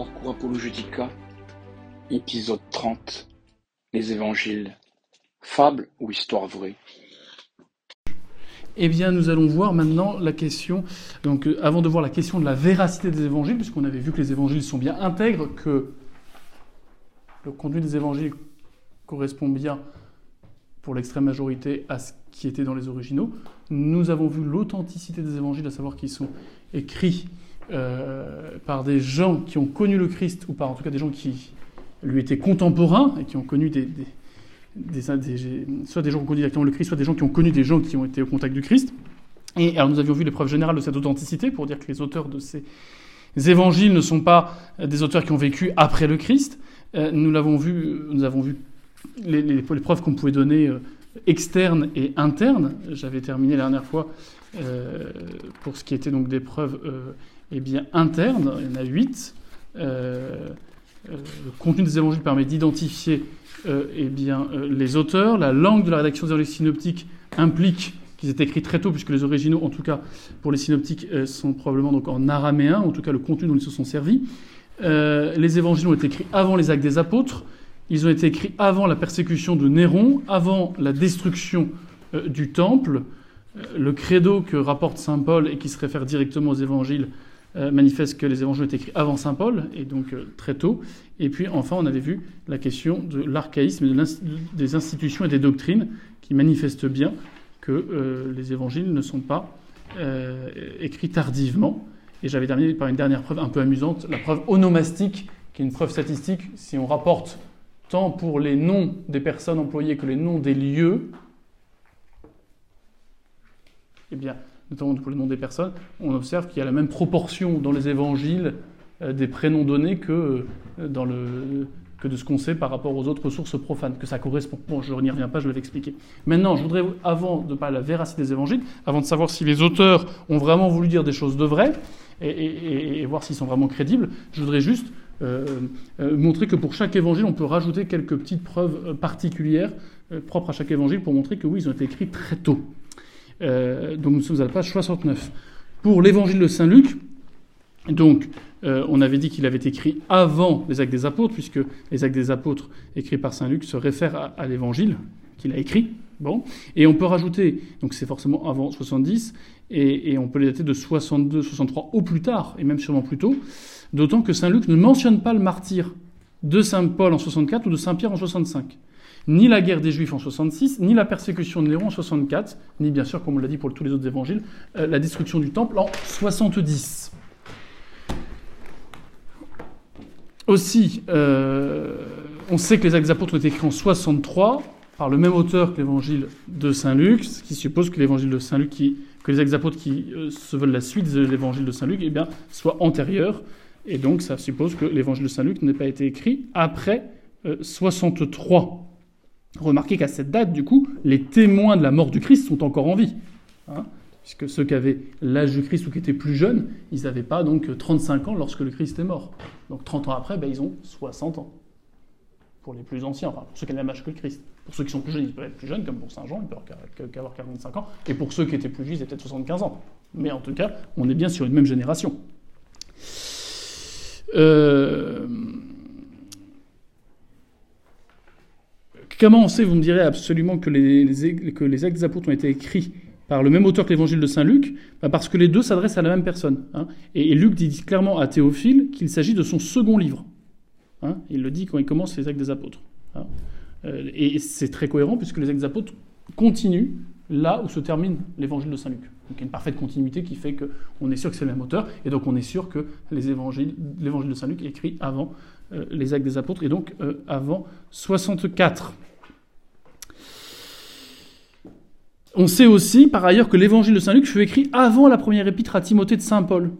Parcours Apologética, épisode 30, les évangiles, fable ou histoire vraie? Eh bien, nous allons voir maintenant la question, donc euh, avant de voir la question de la véracité des évangiles, puisqu'on avait vu que les évangiles sont bien intègres, que le contenu des évangiles correspond bien pour l'extrême majorité à ce qui était dans les originaux. Nous avons vu l'authenticité des évangiles, à savoir qu'ils sont écrits euh, par des gens qui ont connu le Christ, ou par en tout cas des gens qui lui étaient contemporains et qui ont connu des, soit des gens qui ont connu directement le Christ, soit des gens qui ont connu des gens qui ont été au contact du Christ. Et alors nous avions vu les preuves générales de cette authenticité pour dire que les auteurs de ces évangiles ne sont pas des auteurs qui ont vécu après le Christ. Euh, nous l'avons vu, nous avons vu les, preuves qu'on pouvait donner euh, externes et internes. J'avais terminé la dernière fois pour ce qui était donc des preuves eh bien, internes. Il y en a huit. Euh, le contenu des évangiles permet d'identifier eh bien, les auteurs. La langue de la rédaction des évangiles synoptiques implique qu'ils étaient écrits très tôt, puisque les originaux, en tout cas pour les synoptiques, sont probablement en araméen, en tout cas le contenu dont ils se sont servis. les évangiles ont été écrits avant les actes des apôtres. Ils ont été écrits avant la persécution de Néron, avant la destruction euh, du temple. Euh, le credo que rapporte saint Paul et qui se réfère directement aux évangiles euh, manifeste que les évangiles ont été écrits avant saint Paul, et donc euh, très tôt. Et puis enfin, on avait vu la question de l'archaïsme, des institutions et des doctrines qui manifestent bien que les évangiles ne sont pas écrits tardivement. Et j'avais terminé par une dernière preuve un peu amusante, la preuve onomastique, qui est une preuve statistique. Si on rapporte tant pour les noms des personnes employées que les noms des lieux, eh bien, notamment pour les noms des personnes, on observe qu'il y a la même proportion dans les évangiles euh, des prénoms donnés que, euh, que de ce qu'on sait par rapport aux autres sources profanes, que ça correspond. Bon, je n'y reviens pas, je l'avais expliqué. Maintenant, je voudrais, avant de parler de la véracité des évangiles, avant de savoir si les auteurs ont vraiment voulu dire des choses de vraies, et, voir s'ils sont vraiment crédibles, je voudrais juste euh, montrer que pour chaque évangile, on peut rajouter quelques petites preuves particulières propres à chaque évangile pour montrer que oui, ils ont été écrits très tôt. Euh, donc nous sommes à la page 69. Pour l'évangile de Saint Luc, donc euh, on avait dit qu'il avait écrit avant les actes des apôtres, puisque les actes des apôtres écrits par Saint Luc se réfèrent à, à l'évangile qu'il a écrit. Bon, et on peut rajouter, donc c'est forcément avant 70, et, et, on peut les dater de 62, 63 au plus tard, et même sûrement plus tôt. D'autant que Saint Luc ne mentionne pas le martyr de Saint Paul en 64 ou de Saint Pierre en 65. Ni la guerre des Juifs en 66, ni la persécution de Néron en 64, ni bien sûr, comme on l'a dit pour tous les autres évangiles, euh, la destruction du temple en 70. Aussi, euh, on sait que les actes apôtres ont été écrits en 63 par le même auteur que l'évangile de Saint Luc, ce qui suppose que l'évangile de Saint Luc, qui, que les actes apôtres qui euh, se veulent la suite de l'évangile de Saint Luc, eh soit antérieur. Et donc, ça suppose que l'évangile de Saint Luc n'ait pas été écrit après euh, 63. Remarquez qu'à cette date, du coup, les témoins de la mort du Christ sont encore en vie. Hein, puisque ceux qui avaient l'âge du Christ ou qui étaient plus jeunes, ils n'avaient pas donc 35 ans lorsque le Christ est mort. Donc 30 ans après, ben, ils ont 60 ans. Pour les plus anciens, enfin, pour ceux qui ont le même âge que le Christ. Pour ceux qui sont plus jeunes, ils peuvent être plus jeunes, comme pour Saint Jean, ils peuvent avoir 45 ans. Et pour ceux qui étaient plus vieux, ils étaient peut-être 75 ans. Mais en tout cas, on est bien sur une même génération. Euh... Comment on sait, vous me direz absolument que les, actes des apôtres ont été écrits par le même auteur que l'évangile de Saint Luc? Bah Parce que les deux s'adressent à la même personne. Hein. Et, et, Luc dit clairement à Théophile qu'il s'agit de son second livre. Hein. Il le dit quand il commence les actes des apôtres. Hein. Euh, et c'est très cohérent puisque les actes des apôtres continuent là où se termine l'évangile de Saint Luc. Donc il y a une parfaite continuité qui fait qu'on est sûr que c'est le même auteur, et donc on est sûr que l'évangile de Saint Luc est écrit avant euh, les actes des apôtres, et donc euh, avant 64. On sait aussi, par ailleurs, que l'évangile de Saint Luc fut écrit avant la première épître à Timothée de Saint Paul.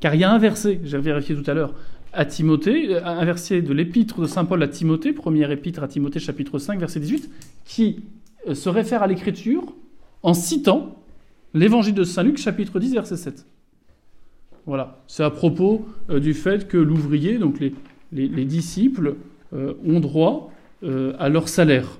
Car il y a un verset, j'ai vérifié tout à l'heure, à Timothée, un verset de l'épître de Saint Paul à Timothée, première épître à Timothée, chapitre 5, verset 18, qui se réfère à l'écriture en citant l'évangile de Saint Luc, chapitre 10, verset 7. Voilà, c'est à propos euh, du fait que l'ouvrier, donc les, les, les disciples, euh, ont droit euh, à leur salaire.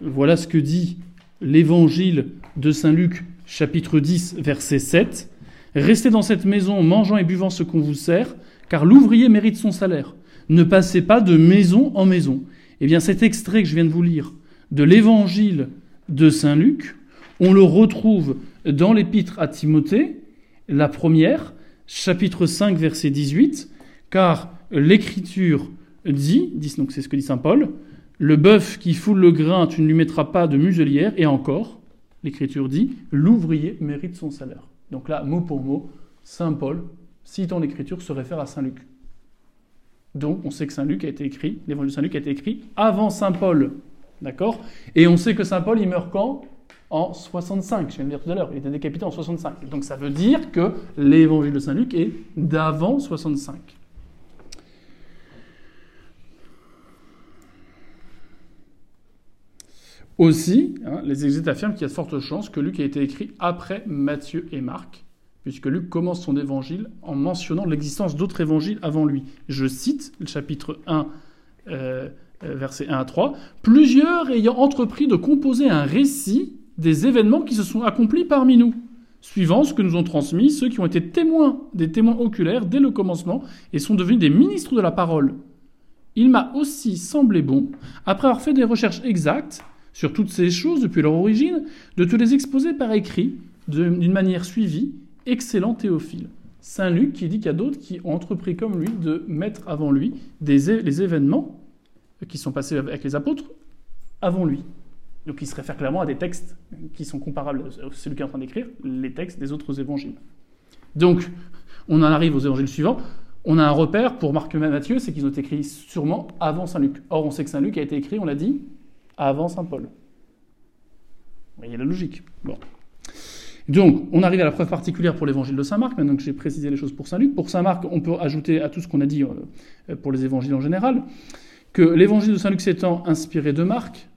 Voilà ce que dit l'évangile de Saint Luc, chapitre 10, verset 7. Restez dans cette maison, mangeant et buvant ce qu'on vous sert, car l'ouvrier mérite son salaire. Ne passez pas de maison en maison. Eh bien, cet extrait que je viens de vous lire de l'évangile de Saint Luc, on le retrouve dans l'épître à Timothée, la première, chapitre 5, verset 18, car l'écriture dit, donc c'est ce que dit Saint Paul, le bœuf qui foule le grain, tu ne lui mettras pas de muselière, et encore, l'écriture dit, l'ouvrier mérite son salaire. Donc là, mot pour mot, Saint Paul, citant l'écriture, se réfère à Saint Luc. Donc on sait que Saint Luc a été écrit, l'évangile de Saint Luc a été écrit avant Saint Paul. D'accord? Et on sait que Saint Paul, il meurt quand? En 65, je viens de dire tout à l'heure, il était décapité en 65. Donc ça veut dire que l'évangile de Saint Luc est d'avant 65. Aussi, hein, les exégètes affirment qu'il y a de fortes chances que Luc ait été écrit après Matthieu et Marc, puisque Luc commence son évangile en mentionnant l'existence d'autres évangiles avant lui. Je cite le chapitre 1, euh, euh, versets 1 à 3, plusieurs ayant entrepris de composer un récit des événements qui se sont accomplis parmi nous, suivant ce que nous ont transmis ceux qui ont été témoins, des témoins oculaires dès le commencement et sont devenus des ministres de la parole. Il m'a aussi semblé bon, après avoir fait des recherches exactes, sur toutes ces choses depuis leur origine, de te les exposer par écrit, d'une manière suivie, excellent Théophile. Saint Luc qui dit qu'il y a d'autres qui ont entrepris comme lui de mettre avant lui les événements qui sont passés avec les apôtres avant lui. Donc il se réfère clairement à des textes qui sont comparables à celui qui est en train d'écrire, les textes des autres évangiles. Donc on en arrive aux évangiles suivants. On a un repère pour Marc et Matthieu, c'est qu'ils ont été écrits sûrement avant Saint Luc. Or on sait que Saint Luc a été écrit, on l'a dit, avant Saint Paul. Vous voyez la logique. Bon. Donc, on arrive à la preuve particulière pour l'évangile de Saint Marc, maintenant que j'ai précisé les choses pour Saint Luc. Pour Saint Marc, on peut ajouter à tout ce qu'on a dit euh, pour les évangiles en général, que l'évangile de Saint Luc s'étant inspiré de Marc,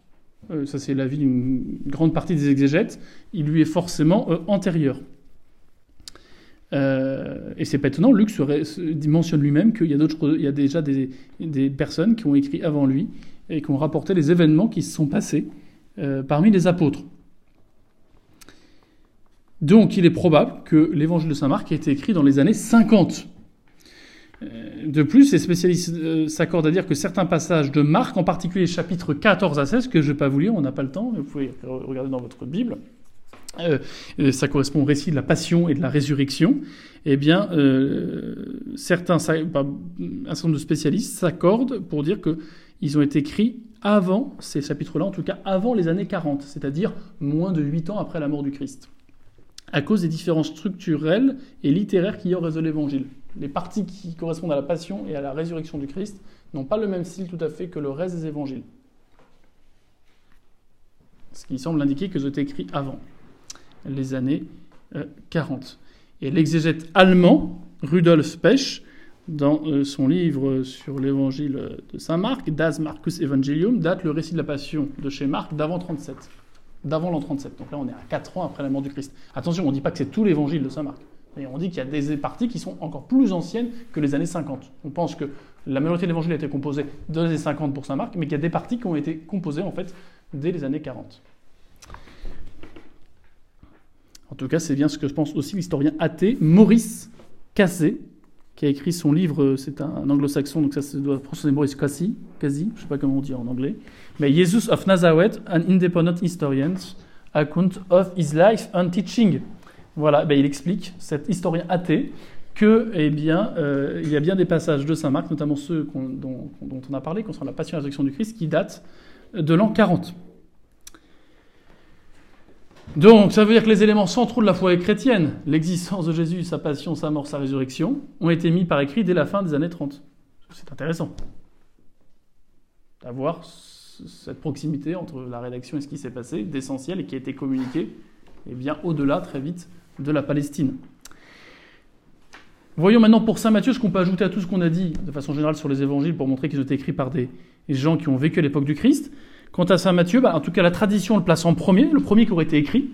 euh, ça c'est l'avis d'une grande partie des exégètes, il lui est forcément euh, antérieur. et c'est pas étonnant, Luc mentionne lui-même qu'il y a, déjà des, personnes qui ont écrit avant lui et qui ont rapporté les événements qui se sont passés parmi les apôtres. Donc il est probable que l'évangile de Saint Marc ait été écrit dans les années 50. Euh, de plus, les spécialistes euh, s'accordent à dire que certains passages de Marc, en particulier les chapitres 14 à 16, que je ne vais pas vous lire, on n'a pas le temps, vous pouvez regarder dans votre Bible, euh, ça correspond au récit de la passion et de la résurrection, eh bien, certains, un certain nombre de spécialistes s'accordent pour dire qu'ils ont été écrits avant ces chapitres-là, en tout cas avant les années 40, c'est-à-dire moins de 8 ans après la mort du Christ à cause des différences structurelles et littéraires qu'il y a au réseau de l'Évangile. Les parties qui correspondent à la passion et à la résurrection du Christ n'ont pas le même style tout à fait que le reste des évangiles. Ce qui semble indiquer que été écrit avant les années 40. Euh, et l'exégète allemand, Rudolf Pech, dans euh, son livre sur l'évangile de Saint Marc, Das Marcus Evangelium, date le récit de la passion de chez Marc d'avant 37 d'avant l'an 37. Donc là, on est à 4 ans après la mort du Christ. Attention, on ne dit pas que c'est tout l'évangile de Saint Marc. on dit qu'il y a des parties qui sont encore plus anciennes que les années 50. On pense que la majorité de l'évangile a été composée dans les années 50 pour Saint Marc, mais qu'il y a des parties qui ont été composées en fait dès les années 40. En tout cas, c'est bien ce que pense aussi l'historien athée Maurice Cassé, qui a écrit son livre, c'est un, anglo-saxon, donc ça se doit prononcer Maurice Cassé, quasi, je ne sais pas comment on dit en anglais, mais Jesus of Nazareth, an independent historian, account of his life and teaching. Voilà, ben il explique, cet historien athée, que, eh bien, euh, il y a bien des passages de Saint Marc, notamment ceux dont, on a parlé concernant la passion et la résurrection du Christ, qui datent de l'an 40. Donc, ça veut dire que les éléments centraux de la foi chrétienne, l'existence de Jésus, sa passion, sa mort, sa résurrection, ont été mis par écrit dès la fin des années 30. C'est intéressant d'avoir cette proximité entre la rédaction et ce qui s'est passé, d'essentiel et qui a été communiqué et eh bien au-delà très vite de la Palestine. Voyons maintenant pour Saint Matthieu ce qu'on peut ajouter à tout ce qu'on a dit de façon générale sur les évangiles pour montrer qu'ils ont été écrits par des gens qui ont vécu à l'époque du Christ. Quant à Saint Matthieu, bah, en tout cas la tradition le place en premier, le premier qui aurait été écrit.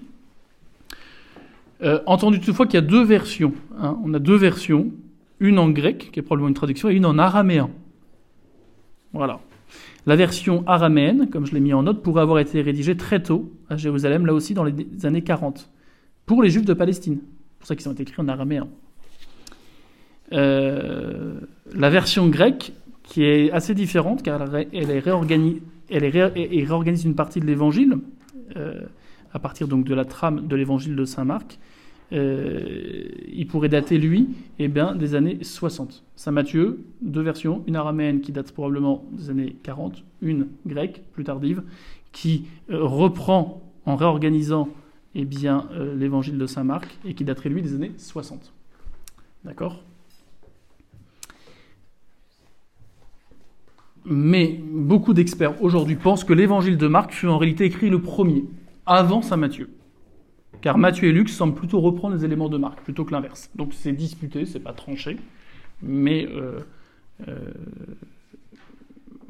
Euh, entendu toutefois qu'il y a deux versions. Hein. On a deux versions, une en grec, qui est probablement une traduction, et une en araméen. Voilà. La version araméenne, comme je l'ai mis en note, pourrait avoir été rédigée très tôt à Jérusalem, là aussi dans les années 40, pour les Juifs de Palestine. C'est pour ça qu'ils ont été écrits en araméen. euh, la version grecque, qui est assez différente, car elle, est réorganise, elle réorganise une partie de l'évangile, euh, à partir donc de la trame de l'évangile de Saint Marc. Euh, il pourrait dater, lui, eh bien, des années 60. Saint Matthieu, deux versions, une araméenne qui date probablement des années 40, une grecque, plus tardive, qui reprend en réorganisant eh bien, l'évangile de Saint Marc et qui daterait, lui, des années 60. D'accord? Mais beaucoup d'experts aujourd'hui pensent que l'évangile de Marc fut en réalité écrit le premier, avant Saint Matthieu. Car Matthieu et Luc semblent plutôt reprendre les éléments de Marc, plutôt que l'inverse. Donc c'est disputé, c'est pas tranché, mais euh, euh,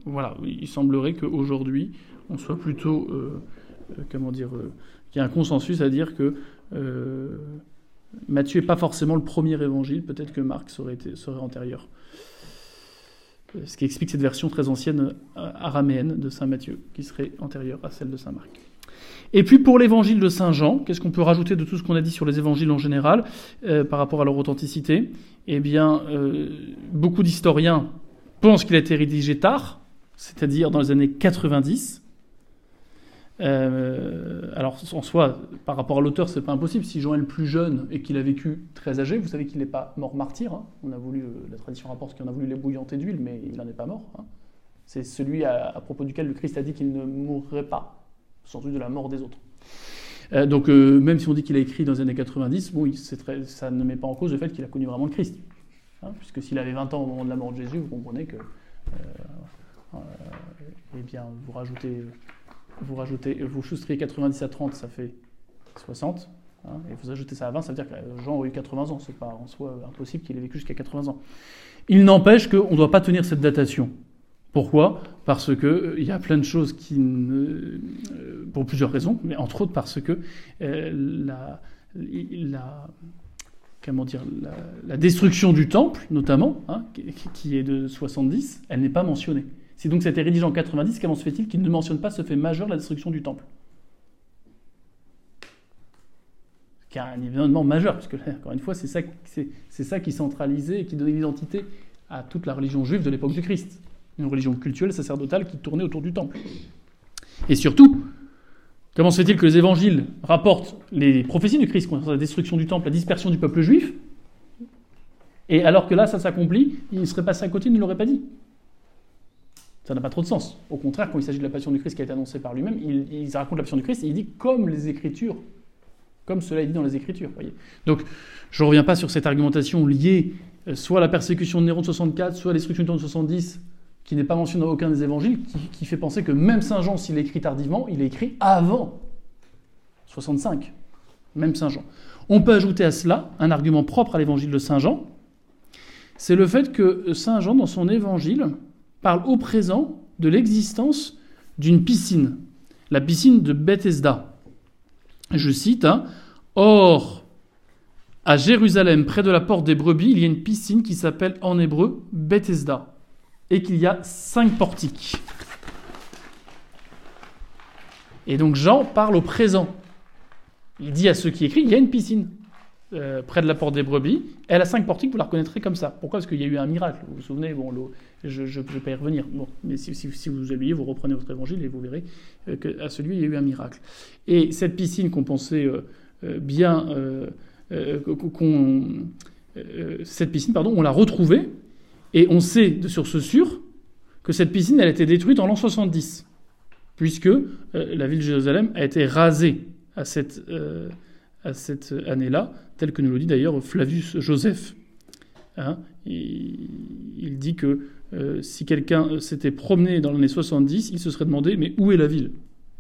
voilà, il semblerait qu'aujourd'hui, on soit plutôt, euh, comment dire, qu'il y a un consensus à dire que Matthieu n'est pas forcément le premier évangile, peut-être que Marc serait, antérieur ce qui explique cette version très ancienne euh, araméenne de Saint Matthieu, qui serait antérieure à celle de Saint Marc. Et puis pour l'évangile de Saint Jean, qu'est-ce qu'on peut rajouter de tout ce qu'on a dit sur les évangiles en général euh, par rapport à leur authenticité? Eh bien, euh, beaucoup d'historiens pensent qu'il a été rédigé tard, c'est-à-dire dans les années 90, euh, alors en soi, par rapport à l'auteur, c'est pas impossible. Si Jean est le plus jeune et qu'il a vécu très âgé, vous savez qu'il n'est pas mort martyr. Hein. On a voulu, euh, la tradition rapporte qu'il en a voulu les bouillanter d'huile, mais il n'en est pas mort. Hein. C'est celui à, propos duquel le Christ a dit qu'il ne mourrait pas, sans doute de la mort des autres. Euh, donc même si on dit qu'il a écrit dans les années 90, bon, ça ne met pas en cause le fait qu'il a connu vraiment le Christ. Hein, puisque s'il avait 20 ans au moment de la mort de Jésus, vous comprenez que, eh bien, vous rajoutez vous rajoutez, vous soustrayez 90 à 30, ça fait 60. Hein, et vous ajoutez ça à 20, ça veut dire que Jean a eu 80 ans. C'est pas en soi impossible qu'il ait vécu jusqu'à 80 ans. Il n'empêche qu'on ne doit pas tenir cette datation. Pourquoi? Parce qu'il euh, y a plein de choses qui euh, pour plusieurs raisons, mais entre autres parce que euh, la, la, comment dire, la, destruction du temple, notamment, hein, qui est de 70, elle n'est pas mentionnée. Si donc c'était rédigé en 90, comment se fait-il qu'il ne mentionne pas ce fait majeur, la destruction du temple Qui a un événement majeur, puisque encore une fois, c'est ça, qui centralisait et qui donnait l'identité à toute la religion juive de l'époque du Christ. Une religion cultuelle, sacerdotale qui tournait autour du temple. Et surtout, comment se fait-il que les évangiles rapportent les prophéties du Christ concernant la destruction du temple, la dispersion du peuple juif, et alors que là, ça s'accomplit, il serait passé à côté, ne l'aurait pas dit. Ça n'a pas trop de sens. Au contraire, quand il s'agit de la passion du Christ qui a été annoncée par lui-même, il, raconte la passion du Christ et il dit comme les Écritures, comme cela est dit dans les Écritures. Donc, je ne reviens pas sur cette argumentation liée euh, soit à la persécution de Néron de 64, soit à la destruction de 70, qui n'est pas mentionnée dans aucun des évangiles, qui, fait penser que même Saint Jean, s'il écrit tardivement, il écrit avant 65. Même Saint Jean. On peut ajouter à cela un argument propre à l'évangile de Saint Jean, c'est le fait que Saint Jean, dans son évangile, parle au présent de l'existence d'une piscine, la piscine de Bethesda. Je cite, hein, Or, à Jérusalem, près de la porte des brebis, il y a une piscine qui s'appelle en hébreu Bethesda, et qu'il y a cinq portiques. Et donc Jean parle au présent. Il dit à ceux qui écrivent, il y a une piscine. Euh, près de la porte des brebis. Elle a cinq portiques, vous la reconnaîtrez comme ça. Pourquoi? Parce qu'il y a eu un miracle. Vous vous souvenez, bon, je ne vais pas y revenir. Bon, mais si, si, vous oubliez, vous reprenez votre évangile et vous verrez euh, qu'à celui, il y a eu un miracle. Et cette piscine qu'on pensait euh, bien. cette piscine, pardon, on l'a retrouvée. Et on sait sur ce sûr que cette piscine, elle a été détruite en l'an 70, puisque la ville de Jérusalem a été rasée à cette, à cette année-là tel que nous le dit d'ailleurs Flavius Joseph. Hein, il, dit que euh, si quelqu'un s'était promené dans l'année 70, il se serait demandé mais où est la ville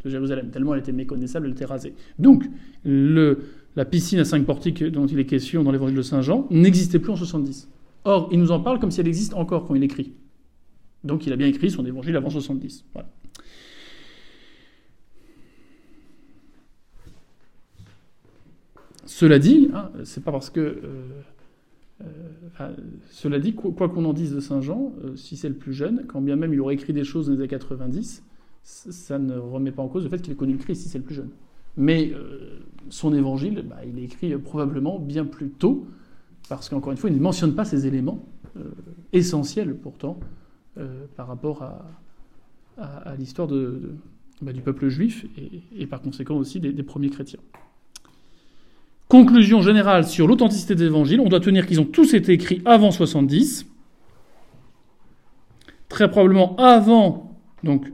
de Jérusalem? Tellement elle était méconnaissable, elle était rasée. Donc la piscine à cinq portiques dont il est question dans l'évangile de Saint Jean n'existait plus en 70. Or, il nous en parle comme si elle existe encore quand il écrit. Donc il a bien écrit son évangile avant 70. Voilà. Cela dit, hein, c'est pas parce que. Euh, euh, cela dit, quoi qu'on en dise de Saint Jean, euh, si c'est le plus jeune, quand bien même il aurait écrit des choses dans les années 90, ça ne remet pas en cause le fait qu'il ait connu le Christ si c'est le plus jeune. Mais son évangile, bah, il est écrit probablement bien plus tôt parce qu'encore une fois, il ne mentionne pas ces éléments essentiels pourtant par rapport à, l'histoire bah, du peuple juif et, par conséquent aussi des, premiers chrétiens. Conclusion générale sur l'authenticité des évangiles, on doit tenir qu'ils ont tous été écrits avant 70, très probablement avant donc,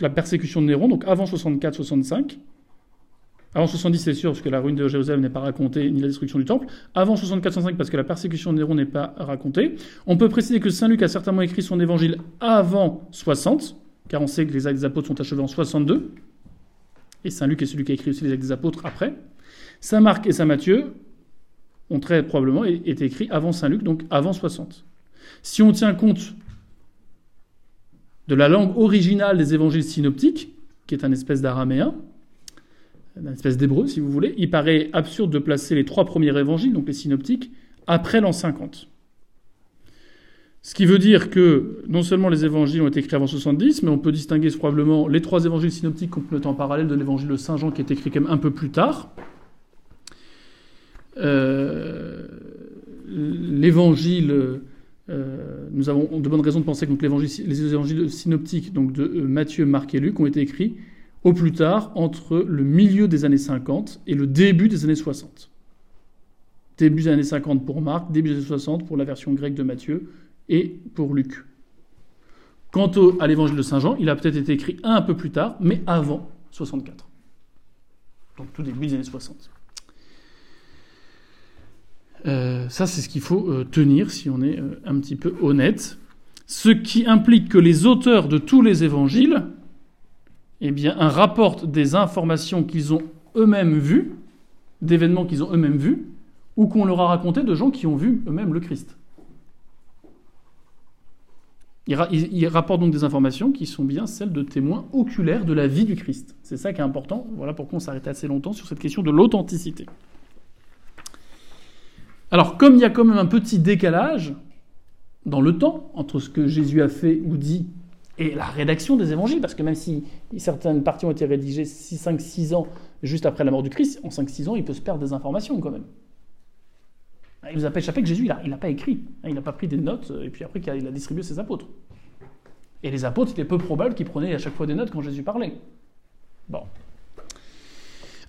la persécution de Néron, donc avant 64-65. Avant 70, c'est sûr, parce que la ruine de Jérusalem n'est pas racontée, ni la destruction du temple. Avant 64-65, parce que la persécution de Néron n'est pas racontée. On peut préciser que Saint Luc a certainement écrit son évangile avant 60, car on sait que les actes des apôtres sont achevés en 62. Et Saint Luc est celui qui a écrit aussi les actes des apôtres après. Saint Marc et Saint Matthieu ont très probablement été écrits avant Saint Luc, donc avant 60. Si on tient compte de la langue originale des évangiles synoptiques, qui est un espèce d'araméen, une espèce d'hébreu si vous voulez, il paraît absurde de placer les trois premiers évangiles, donc les synoptiques, après l'an 50. Ce qui veut dire que non seulement les évangiles ont été écrits avant 70, mais on peut distinguer probablement les trois évangiles synoptiques qu'on en parallèle de l'évangile de Saint Jean qui est écrit quand même un peu plus tard. Euh, l'évangile, euh, nous avons de bonnes raisons de penser que les évangiles synoptiques donc de euh, Matthieu, Marc et Luc ont été écrits au plus tard entre le milieu des années 50 et le début des années 60. Début des années 50 pour Marc, début des années 60 pour la version grecque de Matthieu et pour Luc. Quant à l'évangile de Saint Jean, il a peut-être été écrit un peu plus tard, mais avant 64. Donc tout début des années 60. Euh, ça, c'est ce qu'il faut euh, tenir si on est euh, un petit peu honnête. Ce qui implique que les auteurs de tous les évangiles eh bien, rapportent des informations qu'ils ont eux-mêmes vues, d'événements qu'ils ont eux-mêmes vus, ou qu'on leur a raconté de gens qui ont vu eux-mêmes le Christ. Ils, rapportent donc des informations qui sont bien celles de témoins oculaires de la vie du Christ. C'est ça qui est important. Voilà pourquoi on s'arrête assez longtemps sur cette question de l'authenticité. Alors, comme il y a quand même un petit décalage dans le temps entre ce que Jésus a fait ou dit et la rédaction des évangiles, parce que même si certaines parties ont été rédigées 6, 5, 6 ans juste après la mort du Christ, en 5-6 ans, il peut se perdre des informations quand même. Il nous a pas échappé que Jésus, il n'a pas écrit, il n'a pas pris des notes, et puis après il a distribué ses apôtres. Et les apôtres, c'était peu probable qu'ils prenaient à chaque fois des notes quand Jésus parlait. Bon.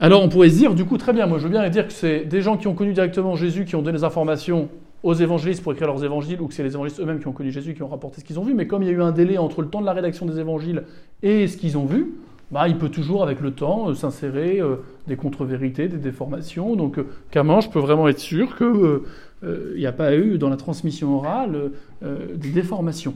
Alors on pourrait se dire, du coup, très bien, moi je veux bien dire que c'est des gens qui ont connu directement Jésus qui ont donné des informations aux évangélistes pour écrire leurs évangiles, ou que c'est les évangélistes eux-mêmes qui ont connu Jésus qui ont rapporté ce qu'ils ont vu, mais comme il y a eu un délai entre le temps de la rédaction des évangiles et ce qu'ils ont vu, bah, il peut toujours, avec le temps, euh, s'insérer euh, des contre-vérités, des déformations. Donc, euh, je peux vraiment être sûr qu'il n'y a pas eu dans la transmission orale des déformations.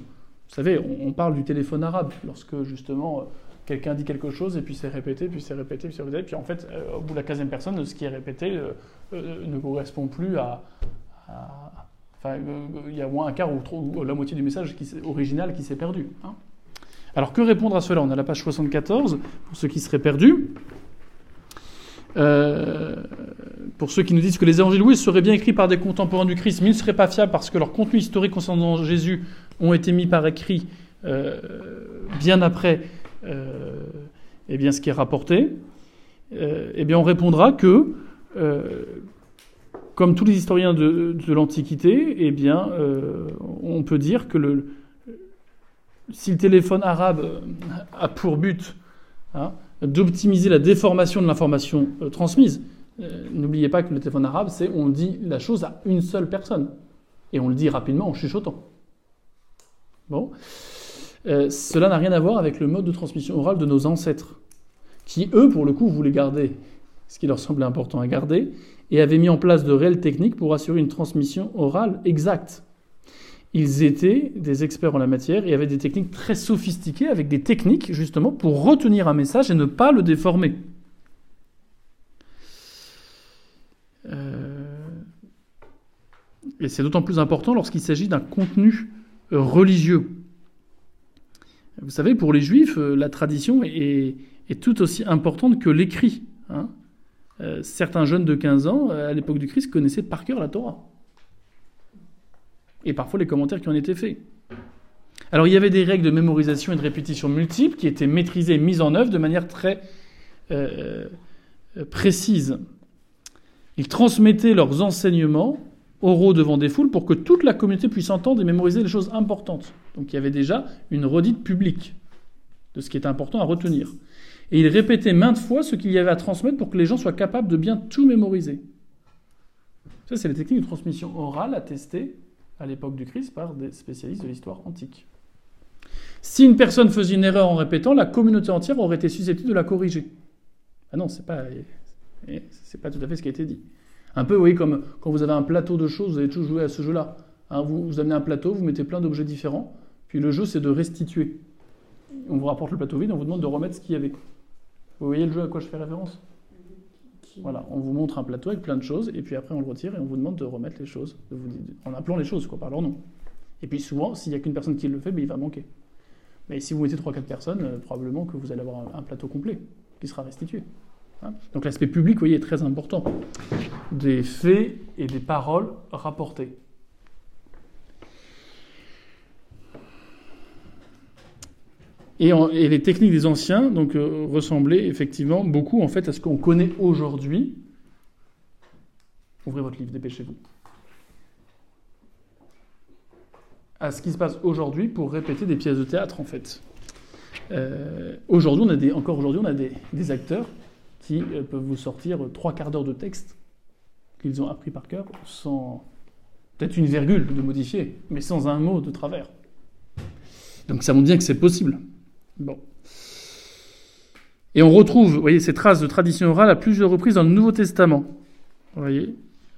Vous savez, on, parle du téléphone arabe, lorsque justement quelqu'un dit quelque chose et puis c'est répété, puis c'est répété, puis c'est répété, puis en fait, euh, au bout de la quinzième personne, ce qui est répété euh, euh, ne correspond plus à. enfin, il y a moins un quart ou, la moitié du message qui, original qui s'est perdu. Hein. Alors que répondre à cela? On a la page 74 pour ceux qui seraient perdus. pour ceux qui nous disent que les évangiles, oui, seraient bien écrits par des contemporains du Christ, mais ils ne seraient pas fiables parce que leurs contenus historiques concernant Jésus ont été mis par écrit bien après eh bien, ce qui est rapporté, euh, eh bien, on répondra que, euh, comme tous les historiens de, l'Antiquité, eh bien, on peut dire que le, si le téléphone arabe a pour but hein, d'optimiser la déformation de l'information transmise, n'oubliez pas que le téléphone arabe, c'est on dit la chose à une seule personne. Et on le dit rapidement en chuchotant. Bon. Euh, cela n'a rien à voir avec le mode de transmission orale de nos ancêtres, qui, eux, pour le coup, voulaient garder ce qui leur semblait important à garder, et avaient mis en place de réelles techniques pour assurer une transmission orale exacte. Ils étaient des experts en la matière et avaient des techniques très sophistiquées, avec des techniques justement pour retenir un message et ne pas le déformer. Euh, et c'est d'autant plus important lorsqu'il s'agit d'un contenu religieux. Vous savez, pour les juifs, euh, la tradition est, tout aussi importante que l'écrit. Hein. Euh, certains jeunes de 15 ans, euh, à l'époque du Christ, connaissaient par cœur la Torah. Et parfois les commentaires qui en étaient faits. Alors il y avait des règles de mémorisation et de répétition multiples qui étaient maîtrisées et mises en œuvre de manière très précise. Ils transmettaient leurs enseignements oraux devant des foules pour que toute la communauté puisse entendre et mémoriser les choses importantes. Donc il y avait déjà une redite publique de ce qui était important à retenir. Et il répétait maintes fois ce qu'il y avait à transmettre pour que les gens soient capables de bien tout mémoriser. Ça, c'est les techniques de transmission orale attestées à l'époque du Christ par des spécialistes de l'histoire antique. Si une personne faisait une erreur en répétant, la communauté entière aurait été susceptible de la corriger. Ah non, c'est pas, c'est pas tout à fait ce qui a été dit. Un peu, vous voyez, comme quand vous avez un plateau de choses, vous avez toujours joué à ce jeu-là. Hein, vous amenez un plateau, vous mettez plein d'objets différents, puis le jeu, c'est de restituer. On vous rapporte le plateau vide, on vous demande de remettre ce qu'il y avait. Vous voyez le jeu à quoi je fais référence? Voilà, on vous montre un plateau avec plein de choses, et puis après on le retire et on vous demande de remettre les choses, en appelant les choses, quoi, par leur nom. Et puis souvent, s'il n'y a qu'une personne qui le fait, ben, il va manquer. Mais si vous mettez 3-4 personnes, euh, probablement que vous allez avoir un, plateau complet qui sera restitué. Hein. Donc l'aspect public, vous voyez, est très important. Des faits et des paroles rapportées. Et, les techniques des anciens donc, euh, ressemblaient effectivement beaucoup en fait à ce qu'on connaît aujourd'hui. Ouvrez votre livre, dépêchez-vous. À ce qui se passe aujourd'hui pour répéter des pièces de théâtre en fait. Euh, aujourd'hui, on a des, encore aujourd'hui, on a des, acteurs qui euh, peuvent vous sortir trois quarts d'heure de texte qu'ils ont appris par cœur sans peut-être une virgule de modifier, mais sans un mot de travers. Donc ça montre bien que c'est possible. Bon. Et on retrouve, vous voyez, ces traces de tradition orale à plusieurs reprises dans le Nouveau Testament. Vous voyez,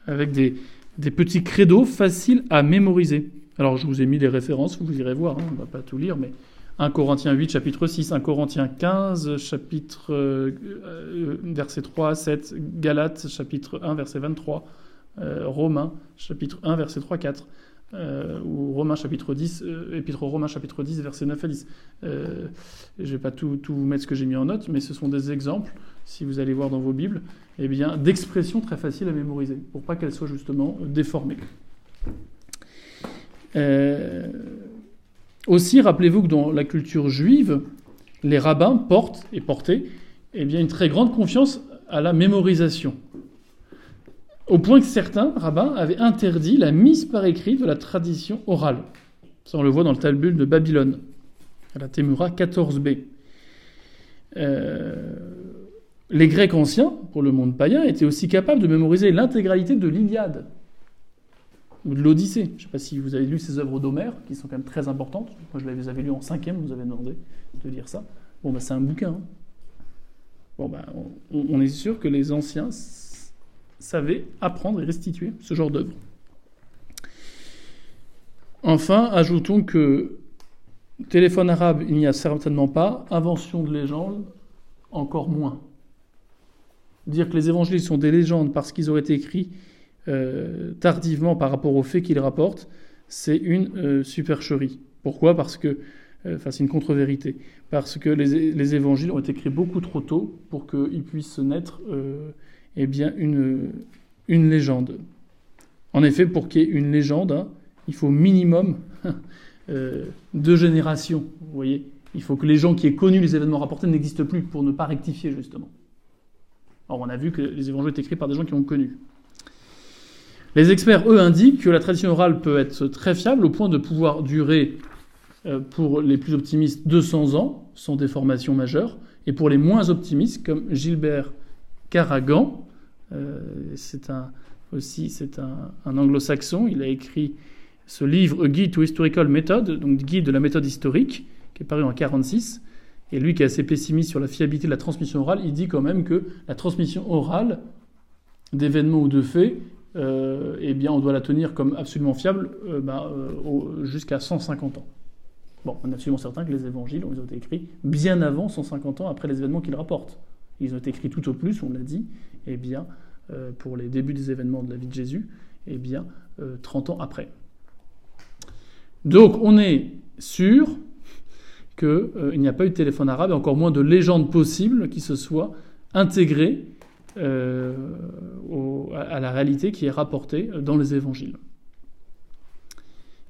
avec des, des petits credos faciles à mémoriser. Alors, je vous ai mis des références, vous irez voir, hein, on ne va pas tout lire, mais 1 Corinthiens 8, chapitre 6, 1 Corinthiens 15, chapitre, euh, verset 3 à 7, Galates, chapitre 1, verset 23, euh, Romains, chapitre 1, verset 3 4. Euh, ou Romains chapitre 10, euh, Épître Romains chapitre 10, verset 9 à 10. Euh, je ne vais pas tout, tout, vous mettre ce que j'ai mis en note, mais ce sont des exemples, si vous allez voir dans vos Bibles, eh bien, d'expressions très faciles à mémoriser, pour pas qu'elles soient justement déformées. aussi, rappelez-vous que dans la culture juive, les rabbins portent et portaient eh bien, une très grande confiance à la mémorisation. Au point que certains rabbins avaient interdit la mise par écrit de la tradition orale. Ça, on le voit dans le Talmud de Babylone, à la Témura 14b. Euh, les Grecs anciens, pour le monde païen, étaient aussi capables de mémoriser l'intégralité de l'Iliade ou de l'Odyssée. Je ne sais pas si vous avez lu ces œuvres d'Homère, qui sont quand même très importantes. Moi, je les avais lues en cinquième, vous avez demandé de lire ça. Bon, bah, c'est un bouquin. Hein. Bon, bah, on est sûr que les anciens savait apprendre et restituer ce genre d'œuvre. Enfin, ajoutons que téléphone arabe, il n'y a certainement pas, invention de légende, encore moins. Dire que les évangiles sont des légendes parce qu'ils auraient été écrits euh, tardivement par rapport aux faits qu'ils rapportent, c'est une euh, supercherie. Pourquoi? Parce que, euh, enfin, c'est une contre-vérité. Parce que les, les, évangiles ont été écrits beaucoup trop tôt pour qu'ils puissent naître eh bien, une, légende. En effet, pour qu'il y ait une légende, hein, il faut minimum euh, deux générations. Vous voyez, il faut que les gens qui aient connu les événements rapportés n'existent plus pour ne pas rectifier justement. Or, on a vu que les évangiles étaient écrits par des gens qui ont connu. Les experts, eux, indiquent que la tradition orale peut être très fiable au point de pouvoir durer, euh, pour les plus optimistes, 200 ans, sans déformation majeure, et pour les moins optimistes, comme Gilbert Caragan, euh, c'est un, aussi un, anglo-saxon. Il a écrit ce livre Guide to Historical Method, donc guide de la méthode historique, qui est paru en 1946. Et lui qui est assez pessimiste sur la fiabilité de la transmission orale, il dit quand même que la transmission orale d'événements ou de faits, euh, eh bien, on doit la tenir comme absolument fiable euh, bah, jusqu'à 150 ans. Bon, on est absolument certain que les évangiles ont été écrits bien avant 150 ans après les événements qu'ils rapportent. Ils ont été écrits tout au plus, on l'a dit, eh bien, euh, pour les débuts des événements de la vie de Jésus, eh bien, 30 euh, ans après. Donc, on est sûr qu'il euh, n'y a pas eu de téléphone arabe, et encore moins de légende possible qui se soit intégrée à la réalité qui est rapportée dans les évangiles.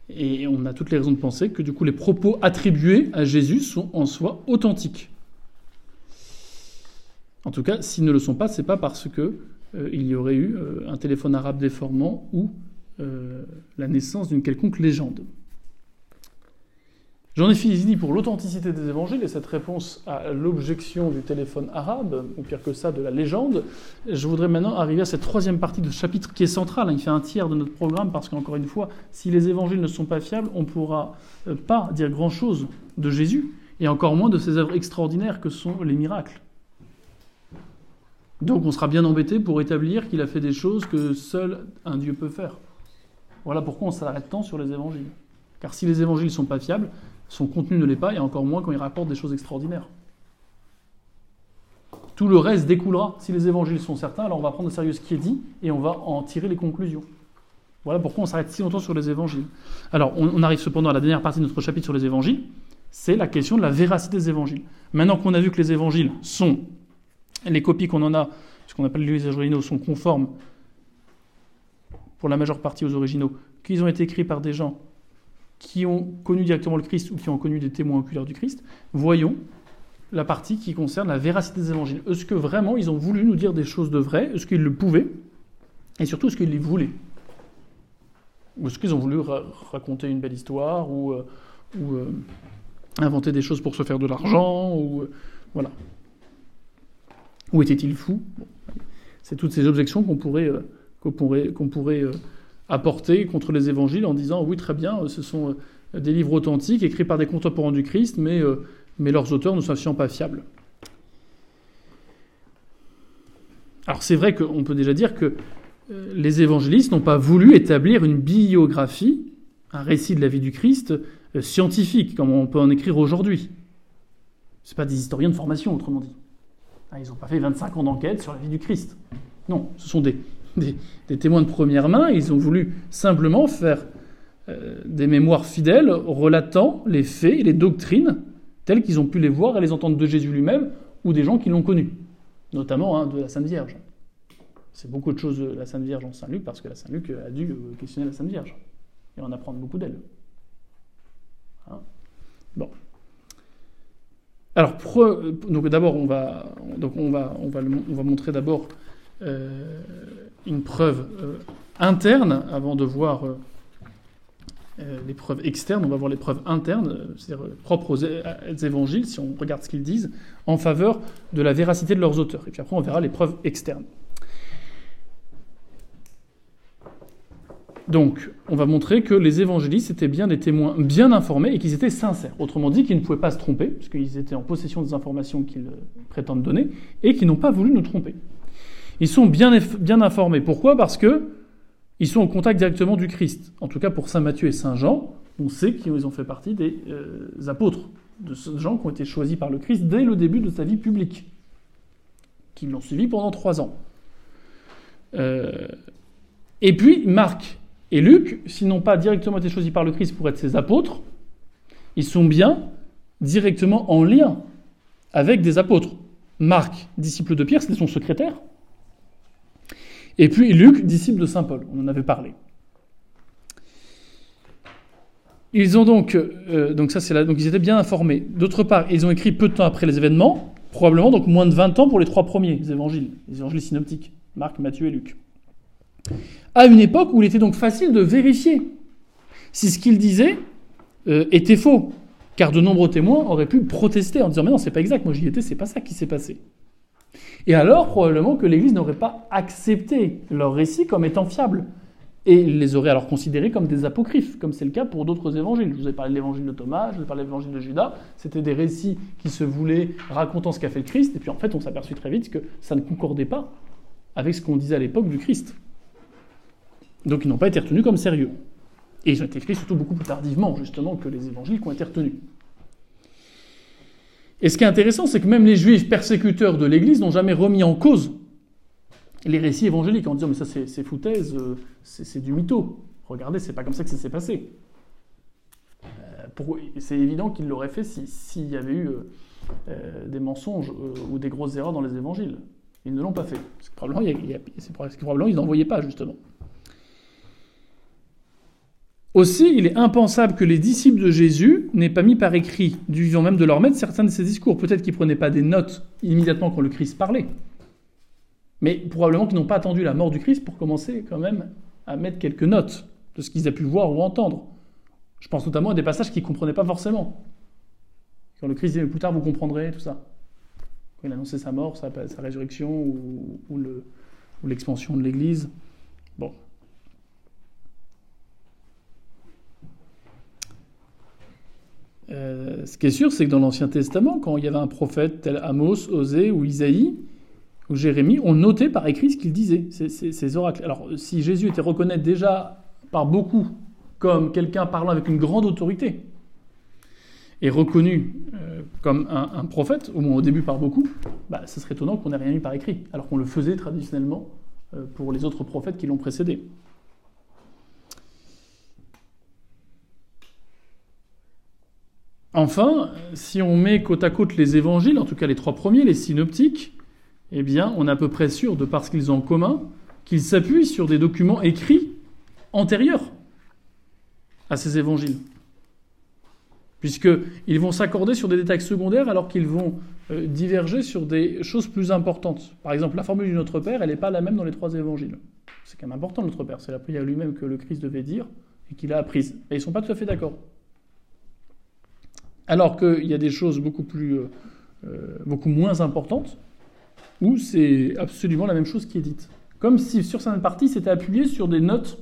Et on a toutes les raisons de penser que du coup les propos attribués à Jésus sont en soi authentiques. En tout cas, s'ils ne le sont pas, c'est pas parce que euh, il y aurait eu euh, un téléphone arabe déformant ou euh, la naissance d'une quelconque légende. J'en ai fini pour l'authenticité des évangiles et cette réponse à l'objection du téléphone arabe, ou pire que ça, de la légende. Je voudrais maintenant arriver à cette troisième partie de ce chapitre qui est centrale. Il fait un tiers de notre programme parce qu'encore une fois, si les évangiles ne sont pas fiables, on ne pourra euh, pas dire grand-chose de Jésus et encore moins de ses œuvres extraordinaires que sont les miracles. Donc on sera bien embêté pour établir qu'il a fait des choses que seul un Dieu peut faire. Voilà pourquoi on s'arrête tant sur les évangiles. Car si les évangiles ne sont pas fiables, son contenu ne l'est pas, et encore moins quand il rapporte des choses extraordinaires. Tout le reste découlera. Si les évangiles sont certains, alors on va prendre au sérieux ce qui est dit et on va en tirer les conclusions. Voilà pourquoi on s'arrête si longtemps sur les évangiles. Alors, on, arrive cependant à la dernière partie de notre chapitre sur les évangiles. C'est la question de la véracité des évangiles. Maintenant qu'on a vu que les évangiles sont, les copies qu'on en a, ce qu'on appelle les originaux, sont conformes pour la majeure partie aux originaux, qu'ils ont été écrits par des gens qui ont connu directement le Christ ou qui ont connu des témoins oculaires du Christ, voyons la partie qui concerne la véracité des évangiles. Est-ce que vraiment ils ont voulu nous dire des choses de vraies? Est-ce qu'ils le pouvaient? Et surtout, est-ce qu'ils les voulaient? Ou est-ce qu'ils ont voulu raconter une belle histoire ou, euh, euh, inventer des choses pour se faire de l'argent euh, voilà. Ou était-il fou? C'est toutes ces objections qu'on pourrait, qu'on pourrait, qu'on pourrait apporter contre les évangiles en disant oui très bien, ce sont euh, des livres authentiques écrits par des contemporains du Christ, mais, euh, mais leurs auteurs ne sont pas fiables. Alors c'est vrai qu'on peut déjà dire que euh, les évangélistes n'ont pas voulu établir une biographie, un récit de la vie du Christ scientifique, comme on peut en écrire aujourd'hui. Ce pas des historiens de formation, autrement dit. Ah, ils n'ont pas fait 25 ans d'enquête sur la vie du Christ. Non, ce sont des, témoins de première main, ils ont voulu simplement faire euh, des mémoires fidèles relatant les faits et les doctrines telles qu'ils ont pu les voir et les entendre de Jésus lui-même ou des gens qui l'ont connu, notamment hein, de la Sainte Vierge. C'est beaucoup de choses de la Sainte Vierge en Saint Luc parce que la Saint Luc a dû euh, questionner la Sainte Vierge et en apprendre beaucoup d'elle. Hein bon. Alors, d'abord, on va, donc on va montrer d'abord euh, une preuve euh, interne avant de voir euh, les preuves externes. On va voir les preuves internes, c'est-à-dire propres aux évangiles, si on regarde ce qu'ils disent, en faveur de la véracité de leurs auteurs. Et puis après, on verra les preuves externes. Donc, on va montrer que les évangélistes étaient bien des témoins bien informés et qu'ils étaient sincères. Autrement dit, qu'ils ne pouvaient pas se tromper, puisqu'ils étaient en possession des informations qu'ils prétendent donner, et qu'ils n'ont pas voulu nous tromper. Ils sont bien, bien informés. Pourquoi? Parce que ils sont en contact directement du Christ. En tout cas, pour Saint Matthieu et Saint Jean, on sait qu'ils ont fait partie des euh, apôtres, de ces gens qui ont été choisis par le Christ dès le début de sa vie publique, qui l'ont suivi pendant trois ans. Euh, et puis, Marc et Luc, s'ils n'ont pas directement été choisis par le Christ pour être ses apôtres, ils sont bien directement en lien avec des apôtres. Marc, disciple de Pierre, c'était son secrétaire. Et puis Luc, disciple de Saint Paul, on en avait parlé. Ils ont donc, euh, donc c'est là, donc ils étaient bien informés. D'autre part, ils ont écrit peu de temps après les événements, probablement donc moins de 20 ans pour les trois premiers évangiles, les évangiles synoptiques, Marc, Matthieu et Luc. À une époque où il était donc facile de vérifier si ce qu'ils disaient euh, était faux, car de nombreux témoins auraient pu protester en disant mais non c'est pas exact, moi j'y étais, c'est pas ça qui s'est passé. Et alors, probablement que l'Église n'aurait pas accepté leur récit comme étant fiable. Et les aurait alors considérés comme des apocryphes, comme c'est le cas pour d'autres évangiles. Je vous ai parlé de l'évangile de Thomas, je vous ai parlé de l'évangile de Judas. C'était des récits qui se voulaient racontant ce qu'a fait le Christ. Et puis en fait, on s'aperçut très vite que ça ne concordait pas avec ce qu'on disait à l'époque du Christ. Donc ils n'ont pas été retenus comme sérieux. Et ils ont été écrits surtout beaucoup plus tardivement, justement, que les évangiles qui ont été retenus. Et ce qui est intéressant, c'est que même les juifs persécuteurs de l'Église n'ont jamais remis en cause les récits évangéliques en disant mais ça c'est foutaise, euh, c'est du mytho. Regardez, c'est pas comme ça que ça s'est passé. Euh, c'est évident qu'ils l'auraient fait s'il y avait eu euh, des mensonges ou des grosses erreurs dans les évangiles. Ils ne l'ont pas fait. C'est probablement, probablement ils n'en voyaient pas justement. Aussi, il est impensable que les disciples de Jésus n'aient pas mis par écrit, du vivant même de leur maître, certains de ses discours. Peut-être qu'ils ne prenaient pas des notes immédiatement quand le Christ parlait. Mais probablement qu'ils n'ont pas attendu la mort du Christ pour commencer quand même à mettre quelques notes de ce qu'ils aient pu voir ou entendre. Je pense notamment à des passages qu'ils ne comprenaient pas forcément. Quand le Christ dit plus tard vous comprendrez, tout ça. Quand il annonçait sa mort, sa, résurrection ou l'expansion de l'Église. Bon. Euh, ce qui est sûr, c'est que dans l'Ancien Testament, quand il y avait un prophète tel Amos, Osée ou Isaïe ou Jérémie, on notait par écrit ce qu'il disait, ces, oracles. Alors, si Jésus était reconnu déjà par beaucoup comme quelqu'un parlant avec une grande autorité, et reconnu euh, comme un, prophète, au moins au début par beaucoup, bah, ce serait étonnant qu'on n'ait rien eu par écrit, alors qu'on le faisait traditionnellement euh, pour les autres prophètes qui l'ont précédé. Enfin, si on met côte à côte les évangiles, en tout cas les trois premiers, les synoptiques, eh bien, on est à peu près sûr, de par ce qu'ils ont en commun, qu'ils s'appuient sur des documents écrits antérieurs à ces évangiles. Puisqu'ils vont s'accorder sur des détails secondaires alors qu'ils vont euh, diverger sur des choses plus importantes. Par exemple, la formule du Notre Père, elle n'est pas la même dans les trois évangiles. C'est quand même important, Notre Père. C'est la prière lui-même que le Christ devait dire et qu'il a apprise. Et ils ne sont pas tout à fait d'accord. Alors qu'il y a des choses beaucoup, plus, euh, euh, beaucoup moins importantes où c'est absolument la même chose qui est dite. Comme si sur certaines parties, c'était appuyé sur des notes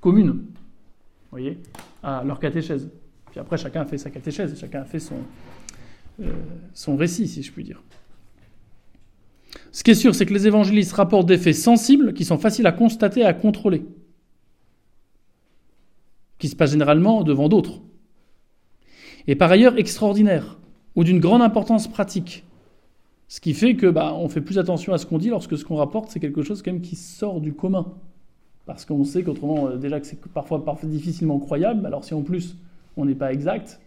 communes, vous voyez, à leur catéchèse. Puis après, chacun a fait sa catéchèse, chacun a fait son, euh, son récit, si je puis dire. Ce qui est sûr, c'est que les évangélistes rapportent des faits sensibles qui sont faciles à constater et à contrôler, qui se passent généralement devant d'autres et par ailleurs extraordinaire ou d'une grande importance pratique. Ce qui fait que bah, on fait plus attention à ce qu'on dit lorsque ce qu'on rapporte c'est quelque chose quand même qui sort du commun. Parce qu'on sait qu'autrement, euh, déjà que c'est parfois, difficilement croyable, alors si en plus on n'est pas exact,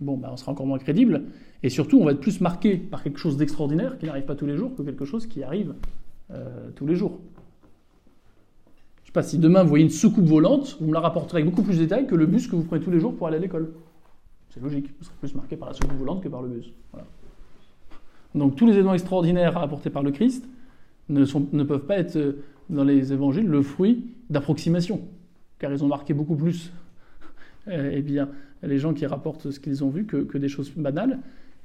bon, bah, on sera encore moins crédible. Et surtout, on va être plus marqué par quelque chose d'extraordinaire qui n'arrive pas tous les jours que quelque chose qui arrive euh, tous les jours. Je ne sais pas, si demain vous voyez une soucoupe volante, vous me la rapporterez avec beaucoup plus de détails que le bus que vous prenez tous les jours pour aller à l'école. C'est logique, vous serez plus marqué par la soucoupe volante que par le bus. Donc tous les événements extraordinaires apportés par le Christ ne, peuvent pas être euh, dans les évangiles le fruit d'approximation, car ils ont marqué beaucoup plus euh, eh bien, les gens qui rapportent ce qu'ils ont vu que, des choses banales.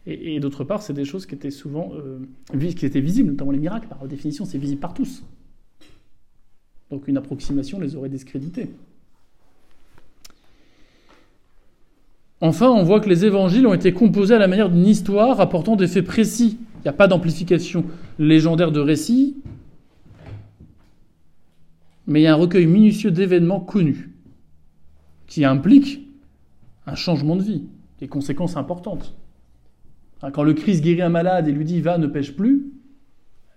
Et, d'autre part, c'est des choses qui étaient souvent euh, visibles, notamment les miracles. Par définition, c'est visible par tous. Donc une approximation les aurait discrédités. Enfin, on voit que les évangiles ont été composés à la manière d'une histoire rapportant des faits précis. Il n'y a pas d'amplification légendaire de récits, mais il y a un recueil minutieux d'événements connus qui impliquent un changement de vie, des conséquences importantes. Quand le Christ guérit un malade et lui dit va, ne pêche plus,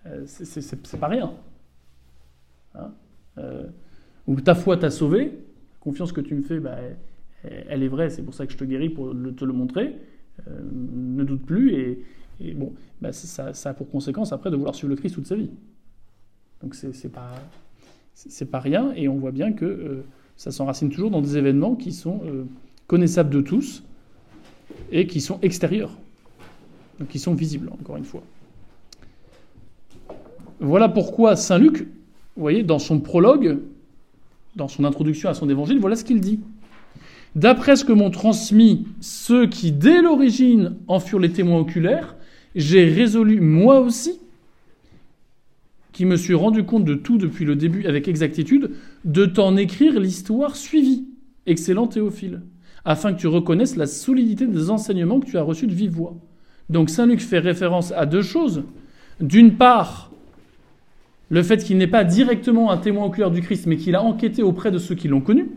euh, c'est pas rien. Hein euh, ou ta foi t'a sauvé, la confiance que tu me fais, bah, elle est vraie, c'est pour ça que je te guéris, pour te le montrer. Euh, ne doute plus. Et, bon, bah, ça, a pour conséquence après de vouloir suivre le Christ toute sa vie. Donc c'est pas, pas rien. Et on voit bien que euh, ça s'enracine toujours dans des événements qui sont euh, connaissables de tous et qui sont extérieurs. Donc qui sont visibles, encore une fois. Voilà pourquoi Saint Luc, vous voyez, dans son prologue, dans son introduction à son évangile, voilà ce qu'il dit. D'après ce que m'ont transmis ceux qui, dès l'origine, en furent les témoins oculaires, j'ai résolu moi aussi, qui me suis rendu compte de tout depuis le début avec exactitude, de t'en écrire l'histoire suivie, excellent Théophile, afin que tu reconnaisses la solidité des enseignements que tu as reçus de vive voix. Donc Saint Luc fait référence à deux choses. D'une part, le fait qu'il n'est pas directement un témoin oculaire du Christ, mais qu'il a enquêté auprès de ceux qui l'ont connu,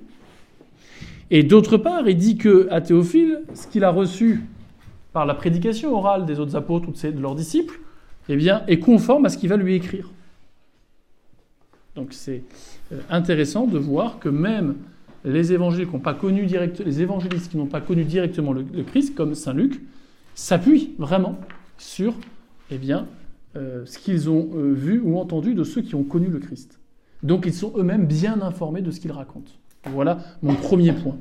et d'autre part, il dit que à Théophile, ce qu'il a reçu par la prédication orale des autres apôtres ou de leurs disciples, eh bien, est conforme à ce qu'il va lui écrire. Donc c'est euh, intéressant de voir que même les qui pas connu les évangélistes qui n'ont pas connu directement le, Christ, comme saint Luc, s'appuient vraiment sur eh bien, euh, ce qu'ils ont euh, vu ou entendu de ceux qui ont connu le Christ. Donc ils sont eux-mêmes bien informés de ce qu'ils racontent. Voilà mon premier point.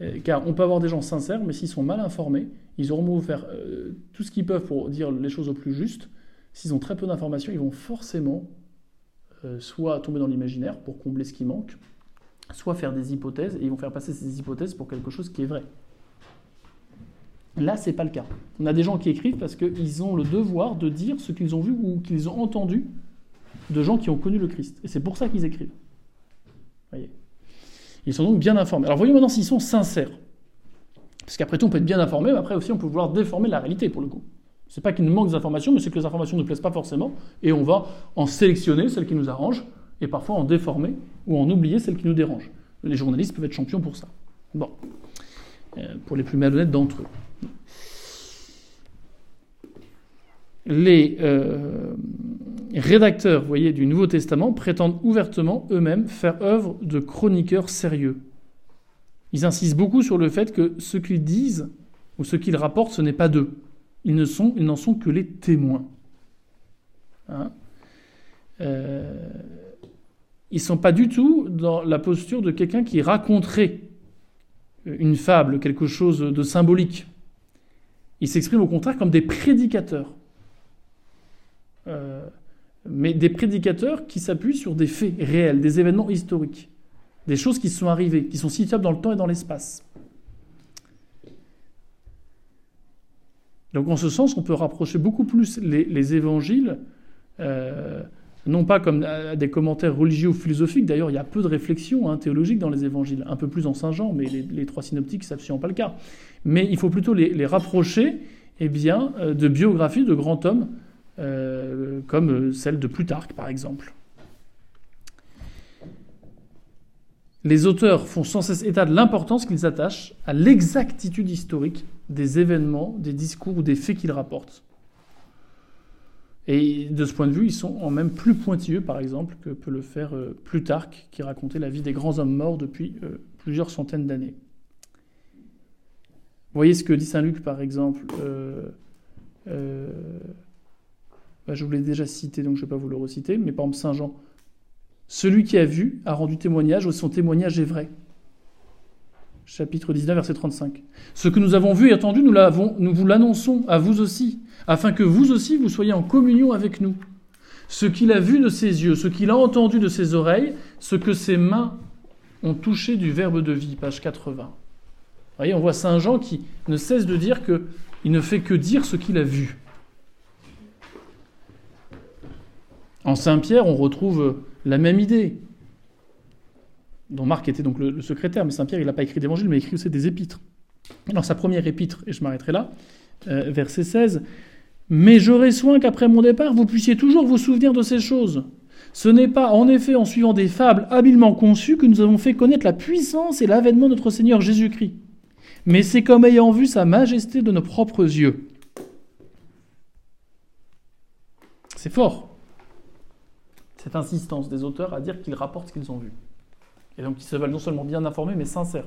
Euh, car on peut avoir des gens sincères, mais s'ils sont mal informés, ils auront beau faire euh, tout ce qu'ils peuvent pour dire les choses au plus juste. S'ils ont très peu d'informations, ils vont forcément euh, soit tomber dans l'imaginaire pour combler ce qui manque, soit faire des hypothèses, et ils vont faire passer ces hypothèses pour quelque chose qui est vrai. Là, c'est pas le cas. On a des gens qui écrivent parce qu'ils ont le devoir de dire ce qu'ils ont vu ou qu'ils ont entendu de gens qui ont connu le Christ. Et c'est pour ça qu'ils écrivent. Voyez. Ils sont donc bien informés. Alors voyons maintenant s'ils sont sincères. Parce qu'après tout, on peut être bien informé, mais après aussi, on peut vouloir déformer la réalité pour le coup. C'est pas qu'il nous manque d'informations, mais c'est que les informations ne plaisent pas forcément, et on va en sélectionner celles qui nous arrangent, et parfois en déformer ou en oublier celles qui nous dérangent. Les journalistes peuvent être champions pour ça. Bon, euh, pour les plus malhonnêtes d'entre eux. Les euh, rédacteurs, voyez, du Nouveau Testament prétendent ouvertement eux-mêmes faire œuvre de chroniqueurs sérieux. Ils insistent beaucoup sur le fait que ce qu'ils disent ou ce qu'ils rapportent, ce n'est pas d'eux. Ils ne sont, n'en sont que les témoins. Hein euh, ils ne sont pas du tout dans la posture de quelqu'un qui raconterait une fable, quelque chose de symbolique. Ils s'expriment au contraire comme des prédicateurs. Euh, mais des prédicateurs qui s'appuient sur des faits réels, des événements historiques, des choses qui sont arrivées, qui sont situables dans le temps et dans l'espace. Donc en ce sens, on peut rapprocher beaucoup plus les, évangiles, euh, non pas comme des commentaires religieux ou philosophiques, d'ailleurs il y a peu de réflexions hein, théologiques dans les évangiles, un peu plus en Saint Jean, mais les, trois synoptiques, c'est absolument pas le cas. Mais il faut plutôt les, rapprocher eh bien, euh, de biographies de grands hommes, euh, comme celle de Plutarque par exemple. Les auteurs font sans cesse état de l'importance qu'ils attachent à l'exactitude historique des événements, des discours ou des faits qu'ils rapportent. Et de ce point de vue, ils sont en même plus pointilleux, par exemple, que peut le faire euh, Plutarque, qui racontait la vie des grands hommes morts depuis euh, plusieurs centaines d'années. Voyez ce que dit Saint Luc, par exemple. Euh, bah, je vous l'ai déjà cité, donc je ne vais pas vous le reciter, mais par exemple Saint Jean. Celui qui a vu a rendu témoignage, ou son témoignage est vrai. Chapitre 19, verset 35. Ce que nous avons vu et entendu, nous, l'avons, nous vous l'annonçons à vous aussi, afin que vous aussi vous soyez en communion avec nous. Ce qu'il a vu de ses yeux, ce qu'il a entendu de ses oreilles, ce que ses mains ont touché du Verbe de vie, page 80. Vous voyez, on voit Saint Jean qui ne cesse de dire qu'il ne fait que dire ce qu'il a vu. En Saint Pierre, on retrouve la même idée, dont Marc était donc le, secrétaire, mais Saint Pierre, il n'a pas écrit d'évangile, mais il écrit aussi des épîtres. Dans sa première épître, et je m'arrêterai là, euh, verset 16, Mais j'aurai soin qu'après mon départ, vous puissiez toujours vous souvenir de ces choses. Ce n'est pas en effet en suivant des fables habilement conçues que nous avons fait connaître la puissance et l'avènement de notre Seigneur Jésus-Christ, mais c'est comme ayant vu sa majesté de nos propres yeux. C'est fort cette insistance des auteurs à dire qu'ils rapportent ce qu'ils ont vu. Et donc ils se veulent non seulement bien informés, mais sincères.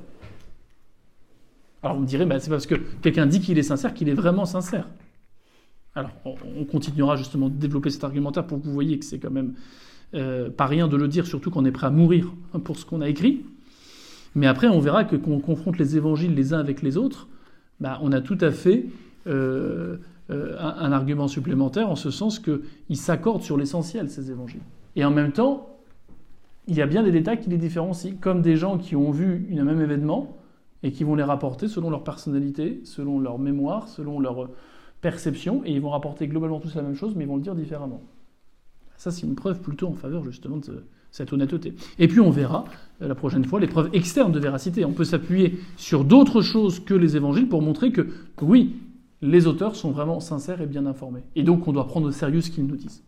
Alors on me dirait, bah, c'est parce que quelqu'un dit qu'il est sincère qu'il est vraiment sincère. Alors on, continuera justement de développer cet argumentaire pour que vous voyez que c'est quand même euh, pas rien de le dire, surtout qu'on est prêt à mourir pour ce qu'on a écrit. Mais après, on verra que quand on confronte les évangiles les uns avec les autres, bah, on a tout à fait euh, euh, un, argument supplémentaire en ce sens qu'ils s'accordent sur l'essentiel, ces évangiles. Et en même temps, il y a bien des détails qui les différencient, comme des gens qui ont vu un même événement et qui vont les rapporter selon leur personnalité, selon leur mémoire, selon leur perception, et ils vont rapporter globalement tous la même chose, mais ils vont le dire différemment. Ça, c'est une preuve plutôt en faveur justement de cette honnêteté. Et puis on verra euh, la prochaine fois les preuves externes de véracité. On peut s'appuyer sur d'autres choses que les évangiles pour montrer que oui, les auteurs sont vraiment sincères et bien informés. Et donc on doit prendre au sérieux ce qu'ils nous disent.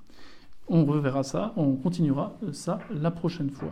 On reverra ça, on continuera ça la prochaine fois.